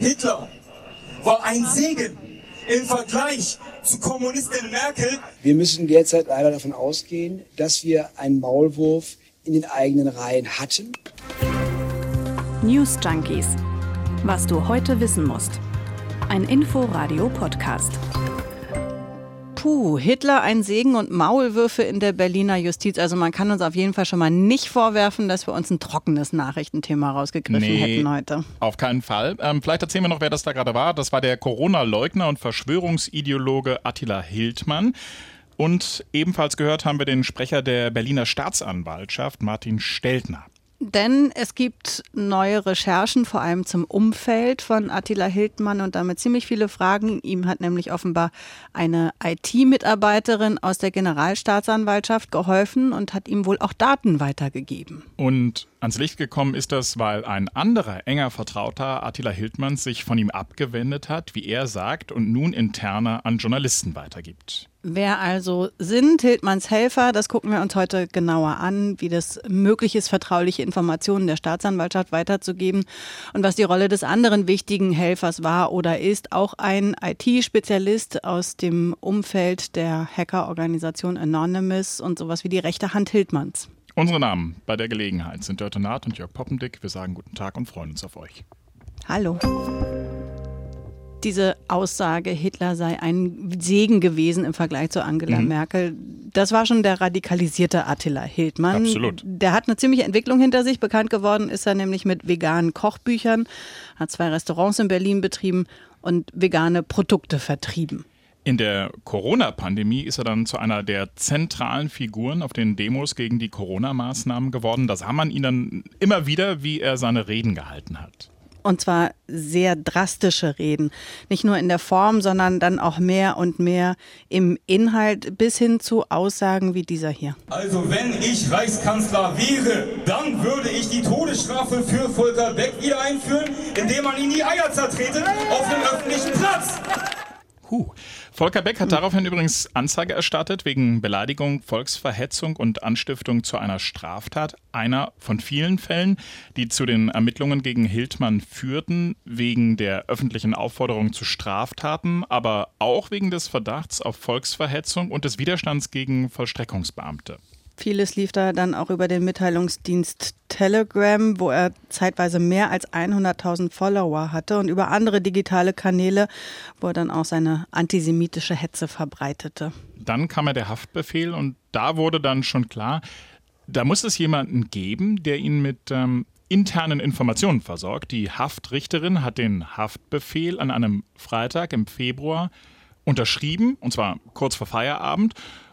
Hitler war ein Segen im Vergleich zu Kommunistin Merkel. Wir müssen derzeit leider davon ausgehen, dass wir einen Maulwurf in den eigenen Reihen hatten. News Junkies. Was du heute wissen musst. Ein Info-Radio-Podcast. Puh, Hitler ein Segen und Maulwürfe in der Berliner Justiz. Also man kann uns auf jeden Fall schon mal nicht vorwerfen, dass wir uns ein trockenes Nachrichtenthema rausgegriffen nee, hätten heute. Auf keinen Fall. Ähm, vielleicht erzählen wir noch, wer das da gerade war. Das war der Corona-Leugner und Verschwörungsideologe Attila Hildmann. Und ebenfalls gehört haben wir den Sprecher der Berliner Staatsanwaltschaft, Martin Steltner. Denn es gibt neue Recherchen, vor allem zum Umfeld von Attila Hildmann und damit ziemlich viele Fragen. Ihm hat nämlich offenbar eine IT-Mitarbeiterin aus der Generalstaatsanwaltschaft geholfen und hat ihm wohl auch Daten weitergegeben. Und ans Licht gekommen ist das, weil ein anderer enger Vertrauter Attila Hildmanns sich von ihm abgewendet hat, wie er sagt, und nun interner an Journalisten weitergibt. Wer also sind Hildmanns Helfer, das gucken wir uns heute genauer an, wie das möglich ist, vertrauliche Informationen der Staatsanwaltschaft weiterzugeben und was die Rolle des anderen wichtigen Helfers war oder ist. Auch ein IT-Spezialist aus dem Umfeld der Hackerorganisation Anonymous und sowas wie die rechte Hand Hildmanns. Unsere Namen bei der Gelegenheit sind Dörte Naht und Jörg Poppendick. Wir sagen guten Tag und freuen uns auf euch. Hallo diese Aussage, Hitler sei ein Segen gewesen im Vergleich zu Angela mhm. Merkel, das war schon der radikalisierte Attila Hildmann. Absolut. Der hat eine ziemliche Entwicklung hinter sich. Bekannt geworden ist er nämlich mit veganen Kochbüchern, hat zwei Restaurants in Berlin betrieben und vegane Produkte vertrieben. In der Corona-Pandemie ist er dann zu einer der zentralen Figuren auf den Demos gegen die Corona-Maßnahmen geworden. Da sah man ihn dann immer wieder, wie er seine Reden gehalten hat. Und zwar sehr drastische Reden. Nicht nur in der Form, sondern dann auch mehr und mehr im Inhalt bis hin zu Aussagen wie dieser hier. Also wenn ich Reichskanzler wäre, dann würde ich die Todesstrafe für Volker Beck wieder einführen, indem man ihn die Eier zertrete auf dem öffentlichen Platz. Huh. Volker Beck hat daraufhin übrigens Anzeige erstattet wegen Beleidigung, Volksverhetzung und Anstiftung zu einer Straftat. Einer von vielen Fällen, die zu den Ermittlungen gegen Hildmann führten, wegen der öffentlichen Aufforderung zu Straftaten, aber auch wegen des Verdachts auf Volksverhetzung und des Widerstands gegen Vollstreckungsbeamte. Vieles lief da dann auch über den Mitteilungsdienst Telegram, wo er zeitweise mehr als 100.000 Follower hatte und über andere digitale Kanäle, wo er dann auch seine antisemitische Hetze verbreitete. Dann kam er der Haftbefehl und da wurde dann schon klar, da muss es jemanden geben, der ihn mit ähm, internen Informationen versorgt. Die Haftrichterin hat den Haftbefehl an einem Freitag im Februar unterschrieben, und zwar kurz vor Feierabend.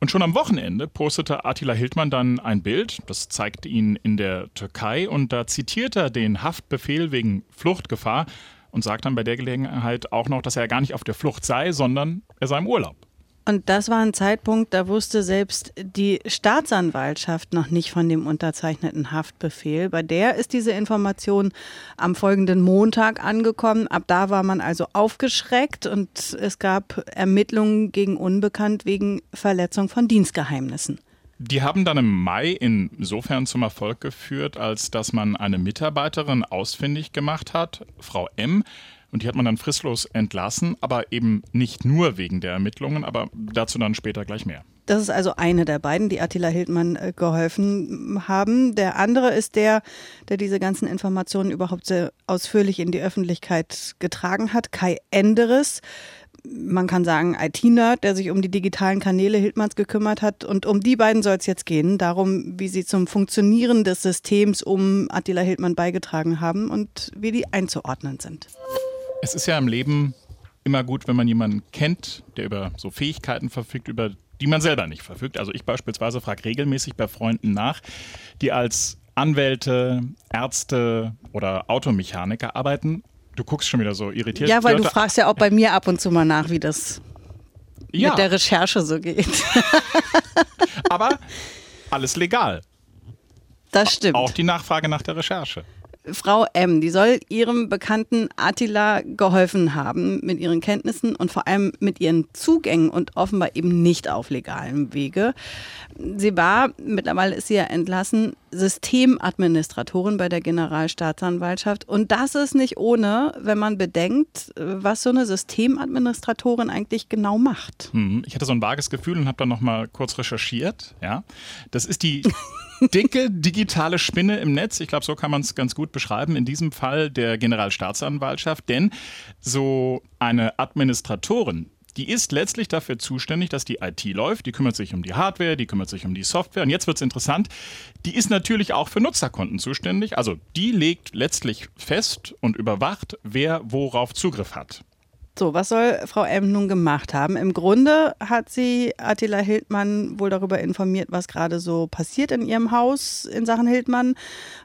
Und schon am Wochenende postete Attila Hildmann dann ein Bild, das zeigt ihn in der Türkei und da zitiert er den Haftbefehl wegen Fluchtgefahr und sagt dann bei der Gelegenheit auch noch, dass er gar nicht auf der Flucht sei, sondern er sei im Urlaub. Und das war ein Zeitpunkt, da wusste selbst die Staatsanwaltschaft noch nicht von dem unterzeichneten Haftbefehl. Bei der ist diese Information am folgenden Montag angekommen. Ab da war man also aufgeschreckt und es gab Ermittlungen gegen Unbekannt wegen Verletzung von Dienstgeheimnissen. Die haben dann im Mai insofern zum Erfolg geführt, als dass man eine Mitarbeiterin ausfindig gemacht hat, Frau M., und die hat man dann fristlos entlassen, aber eben nicht nur wegen der Ermittlungen, aber dazu dann später gleich mehr. Das ist also eine der beiden, die Attila Hildmann äh, geholfen haben. Der andere ist der, der diese ganzen Informationen überhaupt sehr ausführlich in die Öffentlichkeit getragen hat, Kai Enderes. Man kann sagen, IT-Nerd, der sich um die digitalen Kanäle Hildmanns gekümmert hat. Und um die beiden soll es jetzt gehen, darum, wie sie zum Funktionieren des Systems um Attila Hildmann beigetragen haben und wie die einzuordnen sind. Es ist ja im Leben immer gut, wenn man jemanden kennt, der über so Fähigkeiten verfügt, über die man selber nicht verfügt. Also ich beispielsweise frage regelmäßig bei Freunden nach, die als Anwälte, Ärzte oder Automechaniker arbeiten. Du guckst schon wieder so irritiert. Ja, weil du fragst ja auch bei mir ab und zu mal nach, wie das ja. mit der Recherche so geht. Aber alles legal. Das stimmt. Auch die Nachfrage nach der Recherche. Frau M, die soll ihrem Bekannten Attila geholfen haben mit ihren Kenntnissen und vor allem mit ihren Zugängen und offenbar eben nicht auf legalem Wege. Sie war, mittlerweile ist sie ja entlassen, Systemadministratorin bei der Generalstaatsanwaltschaft. Und das ist nicht ohne, wenn man bedenkt, was so eine Systemadministratorin eigentlich genau macht. Hm, ich hatte so ein vages Gefühl und habe dann noch mal kurz recherchiert. Ja, das ist die dicke digitale Spinne im Netz. Ich glaube, so kann man es ganz gut beschreiben. In diesem Fall der Generalstaatsanwaltschaft. Denn so eine Administratorin, die ist letztlich dafür zuständig, dass die IT läuft. Die kümmert sich um die Hardware, die kümmert sich um die Software. Und jetzt wird es interessant. Die ist natürlich auch für Nutzerkonten zuständig. Also die legt letztlich fest und überwacht, wer worauf Zugriff hat. So, was soll Frau M nun gemacht haben? Im Grunde hat sie Attila Hildmann wohl darüber informiert, was gerade so passiert in ihrem Haus in Sachen Hildmann,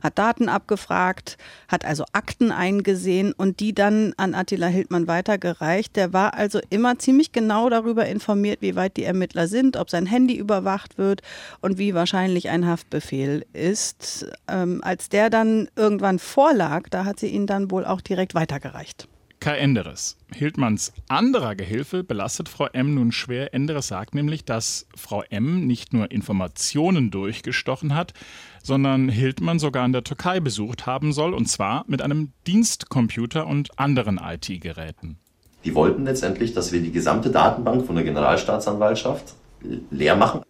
hat Daten abgefragt, hat also Akten eingesehen und die dann an Attila Hildmann weitergereicht. Der war also immer ziemlich genau darüber informiert, wie weit die Ermittler sind, ob sein Handy überwacht wird und wie wahrscheinlich ein Haftbefehl ist. Ähm, als der dann irgendwann vorlag, da hat sie ihn dann wohl auch direkt weitergereicht. Kai Enderes. Hildmanns anderer Gehilfe belastet Frau M nun schwer. Enderes sagt nämlich, dass Frau M nicht nur Informationen durchgestochen hat, sondern Hildmann sogar in der Türkei besucht haben soll, und zwar mit einem Dienstcomputer und anderen IT-Geräten. Die wollten letztendlich, dass wir die gesamte Datenbank von der Generalstaatsanwaltschaft leer machen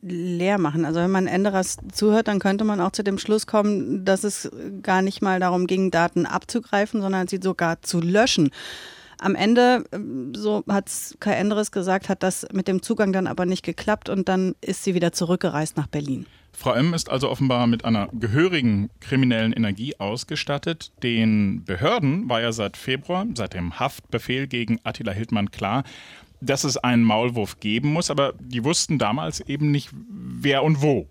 leer machen. Also wenn man Enderers zuhört, dann könnte man auch zu dem Schluss kommen, dass es gar nicht mal darum ging, Daten abzugreifen, sondern sie sogar zu löschen. Am Ende, so hat Kai Enderes gesagt, hat das mit dem Zugang dann aber nicht geklappt und dann ist sie wieder zurückgereist nach Berlin. Frau M. ist also offenbar mit einer gehörigen kriminellen Energie ausgestattet. Den Behörden war ja seit Februar, seit dem Haftbefehl gegen Attila Hildmann klar, dass es einen Maulwurf geben muss, aber die wussten damals eben nicht, wer und wo.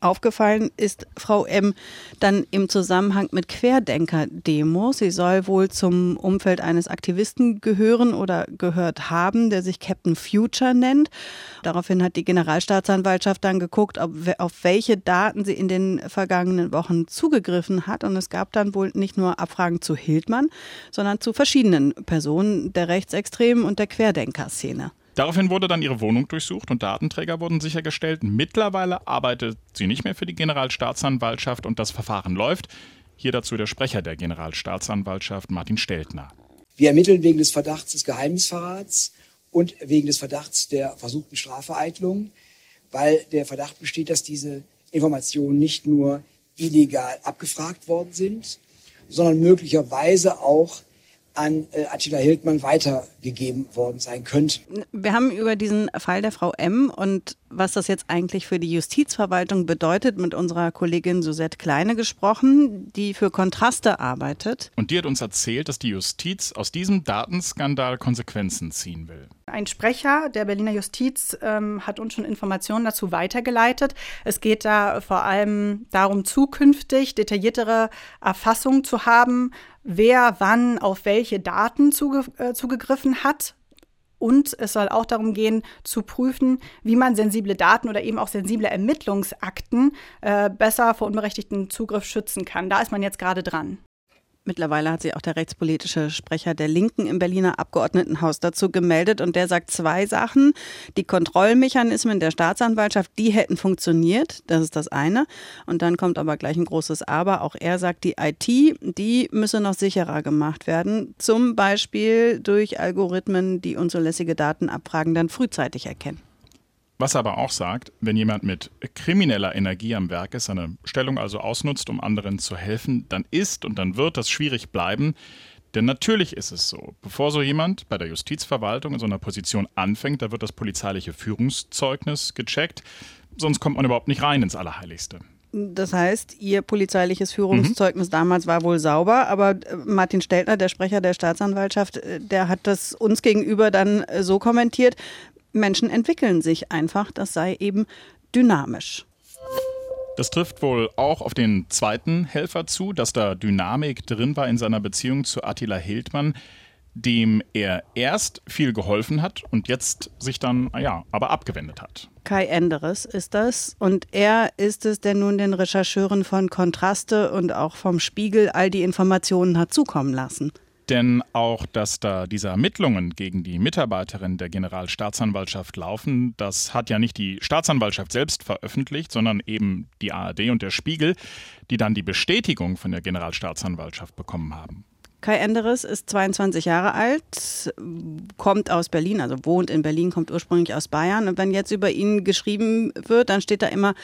Aufgefallen ist Frau M. dann im Zusammenhang mit Querdenker-Demos. Sie soll wohl zum Umfeld eines Aktivisten gehören oder gehört haben, der sich Captain Future nennt. Daraufhin hat die Generalstaatsanwaltschaft dann geguckt, ob, auf welche Daten sie in den vergangenen Wochen zugegriffen hat. Und es gab dann wohl nicht nur Abfragen zu Hildmann, sondern zu verschiedenen Personen der Rechtsextremen und der Querdenker-Szene. Daraufhin wurde dann ihre Wohnung durchsucht und Datenträger wurden sichergestellt. Mittlerweile arbeitet sie nicht mehr für die Generalstaatsanwaltschaft und das Verfahren läuft. Hier dazu der Sprecher der Generalstaatsanwaltschaft, Martin Steltner. Wir ermitteln wegen des Verdachts des Geheimnisverrats und wegen des Verdachts der versuchten Strafvereitlung, weil der Verdacht besteht, dass diese Informationen nicht nur illegal abgefragt worden sind, sondern möglicherweise auch an äh, Attila Hildmann weitergegeben worden sein könnte. Wir haben über diesen Fall der Frau M und was das jetzt eigentlich für die Justizverwaltung bedeutet, mit unserer Kollegin Susette Kleine gesprochen, die für Kontraste arbeitet. Und die hat uns erzählt, dass die Justiz aus diesem Datenskandal Konsequenzen ziehen will. Ein Sprecher der Berliner Justiz ähm, hat uns schon Informationen dazu weitergeleitet. Es geht da vor allem darum, zukünftig detailliertere Erfassung zu haben, wer wann auf welche Daten zuge äh, zugegriffen hat und es soll auch darum gehen, zu prüfen, wie man sensible Daten oder eben auch sensible Ermittlungsakten äh, besser vor unberechtigten Zugriff schützen kann. Da ist man jetzt gerade dran. Mittlerweile hat sich auch der rechtspolitische Sprecher der Linken im Berliner Abgeordnetenhaus dazu gemeldet und der sagt zwei Sachen. Die Kontrollmechanismen der Staatsanwaltschaft, die hätten funktioniert. Das ist das eine. Und dann kommt aber gleich ein großes Aber. Auch er sagt, die IT, die müsse noch sicherer gemacht werden. Zum Beispiel durch Algorithmen, die unzulässige Datenabfragen dann frühzeitig erkennen. Was er aber auch sagt, wenn jemand mit krimineller Energie am Werk ist, seine Stellung also ausnutzt, um anderen zu helfen, dann ist und dann wird das schwierig bleiben. Denn natürlich ist es so, bevor so jemand bei der Justizverwaltung in so einer Position anfängt, da wird das polizeiliche Führungszeugnis gecheckt, sonst kommt man überhaupt nicht rein ins Allerheiligste. Das heißt, Ihr polizeiliches Führungszeugnis mhm. damals war wohl sauber, aber äh, Martin Steltner, der Sprecher der Staatsanwaltschaft, äh, der hat das uns gegenüber dann äh, so kommentiert. Menschen entwickeln sich einfach, das sei eben dynamisch. Das trifft wohl auch auf den zweiten Helfer zu, dass da Dynamik drin war in seiner Beziehung zu Attila Hildmann, dem er erst viel geholfen hat und jetzt sich dann, ja, aber abgewendet hat. Kai Enderes ist das. Und er ist es, der nun den Rechercheuren von Kontraste und auch vom Spiegel all die Informationen hat zukommen lassen. Denn auch, dass da diese Ermittlungen gegen die Mitarbeiterin der Generalstaatsanwaltschaft laufen, das hat ja nicht die Staatsanwaltschaft selbst veröffentlicht, sondern eben die ARD und der Spiegel, die dann die Bestätigung von der Generalstaatsanwaltschaft bekommen haben. Kai Enderes ist 22 Jahre alt, kommt aus Berlin, also wohnt in Berlin, kommt ursprünglich aus Bayern. Und wenn jetzt über ihn geschrieben wird, dann steht da immer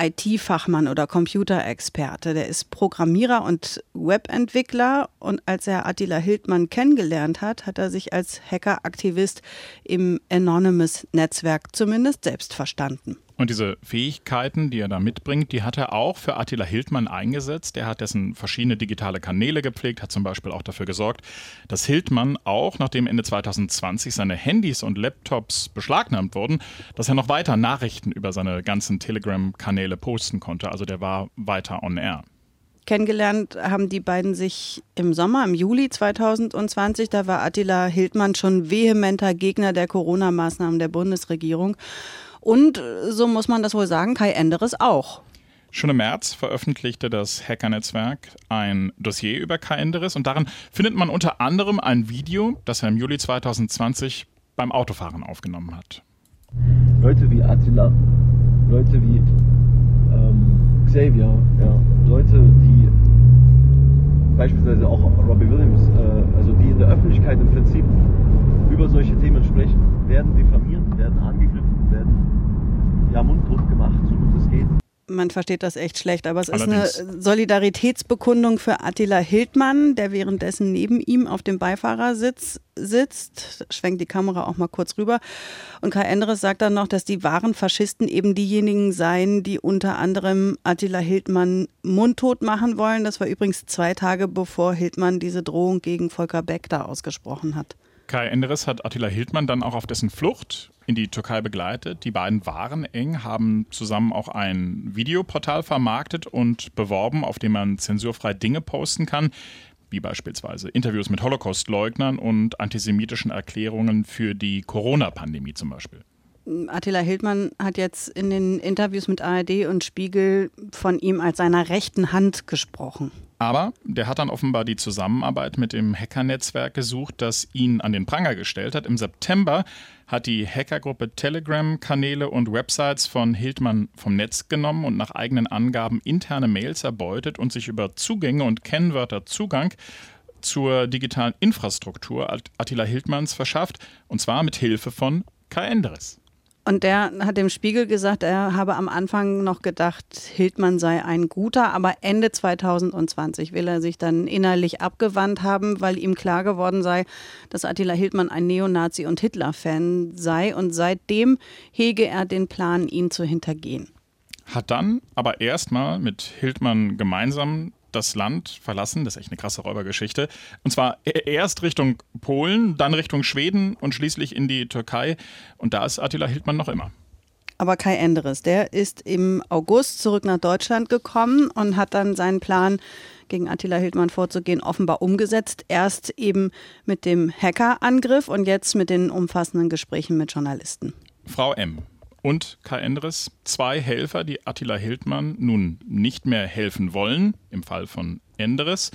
IT-Fachmann oder Computerexperte. Der ist Programmierer und Webentwickler. Und als er Attila Hildmann kennengelernt hat, hat er sich als Hackeraktivist im Anonymous-Netzwerk zumindest selbst verstanden. Und diese Fähigkeiten, die er da mitbringt, die hat er auch für Attila Hildmann eingesetzt. Er hat dessen verschiedene digitale Kanäle gepflegt, hat zum Beispiel auch dafür gesorgt, dass Hildmann auch, nachdem Ende 2020 seine Handys und Laptops beschlagnahmt wurden, dass er noch weiter Nachrichten über seine ganzen Telegram-Kanäle posten konnte. Also der war weiter on air. Kennengelernt haben die beiden sich im Sommer, im Juli 2020. Da war Attila Hildmann schon vehementer Gegner der Corona-Maßnahmen der Bundesregierung. Und so muss man das wohl sagen, Kai Enderes auch. Schon im März veröffentlichte das Hackernetzwerk ein Dossier über Kai Enderes und darin findet man unter anderem ein Video, das er im Juli 2020 beim Autofahren aufgenommen hat. Leute wie Attila, Leute wie ähm, Xavier, ja, Leute, die beispielsweise auch Robbie Williams, äh, also die in der Öffentlichkeit im Prinzip über solche Themen sprechen, werden diffamiert, werden angegriffen, ja mundtot gemacht, so gut es geht man versteht das echt schlecht, aber es Allerdings. ist eine Solidaritätsbekundung für Attila Hildmann, der währenddessen neben ihm auf dem Beifahrersitz sitzt. Schwenkt die Kamera auch mal kurz rüber. Und Kai Endres sagt dann noch, dass die wahren Faschisten eben diejenigen seien, die unter anderem Attila Hildmann mundtot machen wollen. Das war übrigens zwei Tage bevor Hildmann diese Drohung gegen Volker Beck da ausgesprochen hat. Kai Enderes hat Attila Hildmann dann auch auf dessen Flucht in die Türkei begleitet. Die beiden waren eng, haben zusammen auch ein Videoportal vermarktet und beworben, auf dem man zensurfrei Dinge posten kann, wie beispielsweise Interviews mit Holocaust-Leugnern und antisemitischen Erklärungen für die Corona-Pandemie zum Beispiel. Attila Hildmann hat jetzt in den Interviews mit ARD und Spiegel von ihm als seiner rechten Hand gesprochen. Aber der hat dann offenbar die Zusammenarbeit mit dem Hackernetzwerk gesucht, das ihn an den Pranger gestellt hat. Im September hat die Hackergruppe Telegram-Kanäle und Websites von Hildmann vom Netz genommen und nach eigenen Angaben interne Mails erbeutet und sich über Zugänge und Kennwörter Zugang zur digitalen Infrastruktur Attila Hildmanns verschafft, und zwar mit Hilfe von Kai Endres. Und der hat dem Spiegel gesagt, er habe am Anfang noch gedacht, Hildmann sei ein guter, aber Ende 2020 will er sich dann innerlich abgewandt haben, weil ihm klar geworden sei, dass Attila Hildmann ein Neonazi und Hitler-Fan sei. Und seitdem hege er den Plan, ihn zu hintergehen. Hat dann aber erstmal mit Hildmann gemeinsam das Land verlassen. Das ist echt eine krasse Räubergeschichte. Und zwar e-, erst Richtung Polen, dann Richtung Schweden und schließlich in die Türkei. Und da ist Attila Hildmann noch immer. Aber Kai Enderes, der ist im August zurück nach Deutschland gekommen und hat dann seinen Plan, gegen Attila Hildmann vorzugehen, offenbar umgesetzt. Erst eben mit dem Hackerangriff und jetzt mit den umfassenden Gesprächen mit Journalisten. Frau M und Kai Endres, zwei Helfer, die Attila Hildmann nun nicht mehr helfen wollen, im Fall von Endres,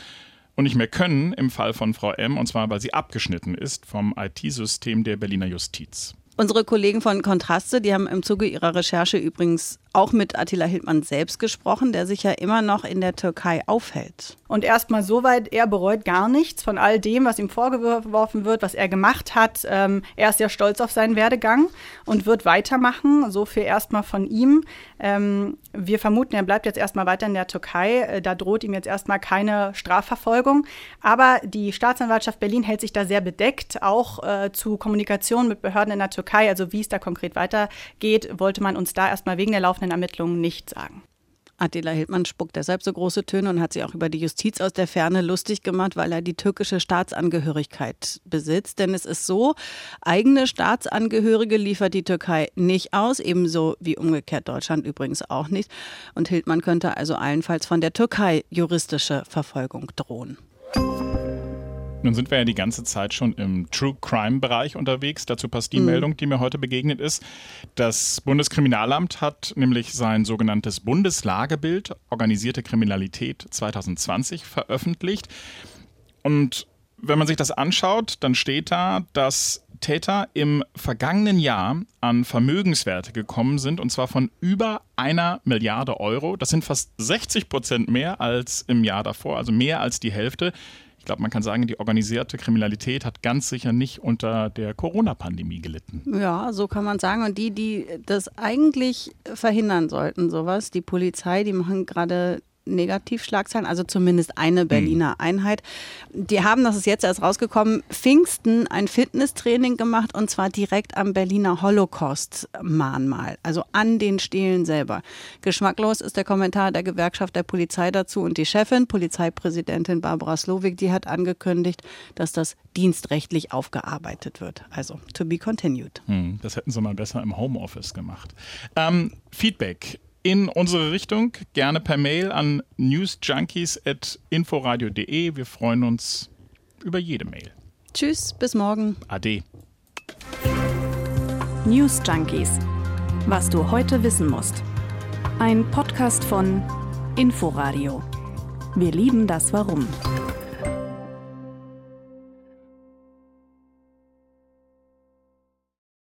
und nicht mehr können im Fall von Frau M, und zwar weil sie abgeschnitten ist vom IT-System der Berliner Justiz. Unsere Kollegen von Kontraste, die haben im Zuge ihrer Recherche übrigens auch mit Attila Hildmann selbst gesprochen, der sich ja immer noch in der Türkei aufhält. Und erstmal soweit, er bereut gar nichts von all dem, was ihm vorgeworfen wird, was er gemacht hat. Ähm, er ist sehr stolz auf seinen Werdegang und wird weitermachen. So viel erstmal von ihm. Ähm, wir vermuten, er bleibt jetzt erstmal weiter in der Türkei. Äh, da droht ihm jetzt erstmal keine Strafverfolgung. Aber die Staatsanwaltschaft Berlin hält sich da sehr bedeckt, auch äh, zu Kommunikation mit Behörden in der Türkei. Also wie es da konkret weitergeht, wollte man uns da erstmal wegen der laufenden laufenden Ermittlungen nicht sagen. Attila Hildmann spuckt deshalb so große Töne und hat sich auch über die Justiz aus der Ferne lustig gemacht, weil er die türkische Staatsangehörigkeit besitzt. Denn es ist so, eigene Staatsangehörige liefert die Türkei nicht aus, ebenso wie umgekehrt Deutschland übrigens auch nicht. Und Hildmann könnte also allenfalls von der Türkei juristische Verfolgung drohen. Nun sind wir ja die ganze Zeit schon im True Crime Bereich unterwegs. Dazu passt die mhm. Meldung, die mir heute begegnet ist. Das Bundeskriminalamt hat nämlich sein sogenanntes Bundeslagebild Organisierte Kriminalität 2020 veröffentlicht. Und wenn man sich das anschaut, dann steht da, dass Täter im vergangenen Jahr an Vermögenswerte gekommen sind, und zwar von über einer Milliarde Euro. Das sind fast 60 Prozent mehr als im Jahr davor, also mehr als die Hälfte. Ich glaube, man kann sagen, die organisierte Kriminalität hat ganz sicher nicht unter der Corona-Pandemie gelitten. Ja, so kann man sagen. Und die, die das eigentlich verhindern sollten, sowas, die Polizei, die machen gerade Negativschlagzeilen, also zumindest eine Berliner mhm. Einheit. Die haben, das ist jetzt erst rausgekommen, Pfingsten ein Fitnesstraining gemacht und zwar direkt am Berliner Holocaust-Mahnmal, also an den Stelen selber. Geschmacklos ist der Kommentar der Gewerkschaft der Polizei dazu und die Chefin, Polizeipräsidentin Barbara Slowik, die hat angekündigt, dass das dienstrechtlich aufgearbeitet wird. Also to be continued. Hm, das hätten sie mal besser im Homeoffice gemacht. Ähm, Feedback in unsere Richtung, gerne per Mail an newsjunkies.inforadio.de. Wir freuen uns über jede Mail. Tschüss, bis morgen. Ade. News Junkies. Was du heute wissen musst. Ein Podcast von Inforadio. Wir lieben das Warum.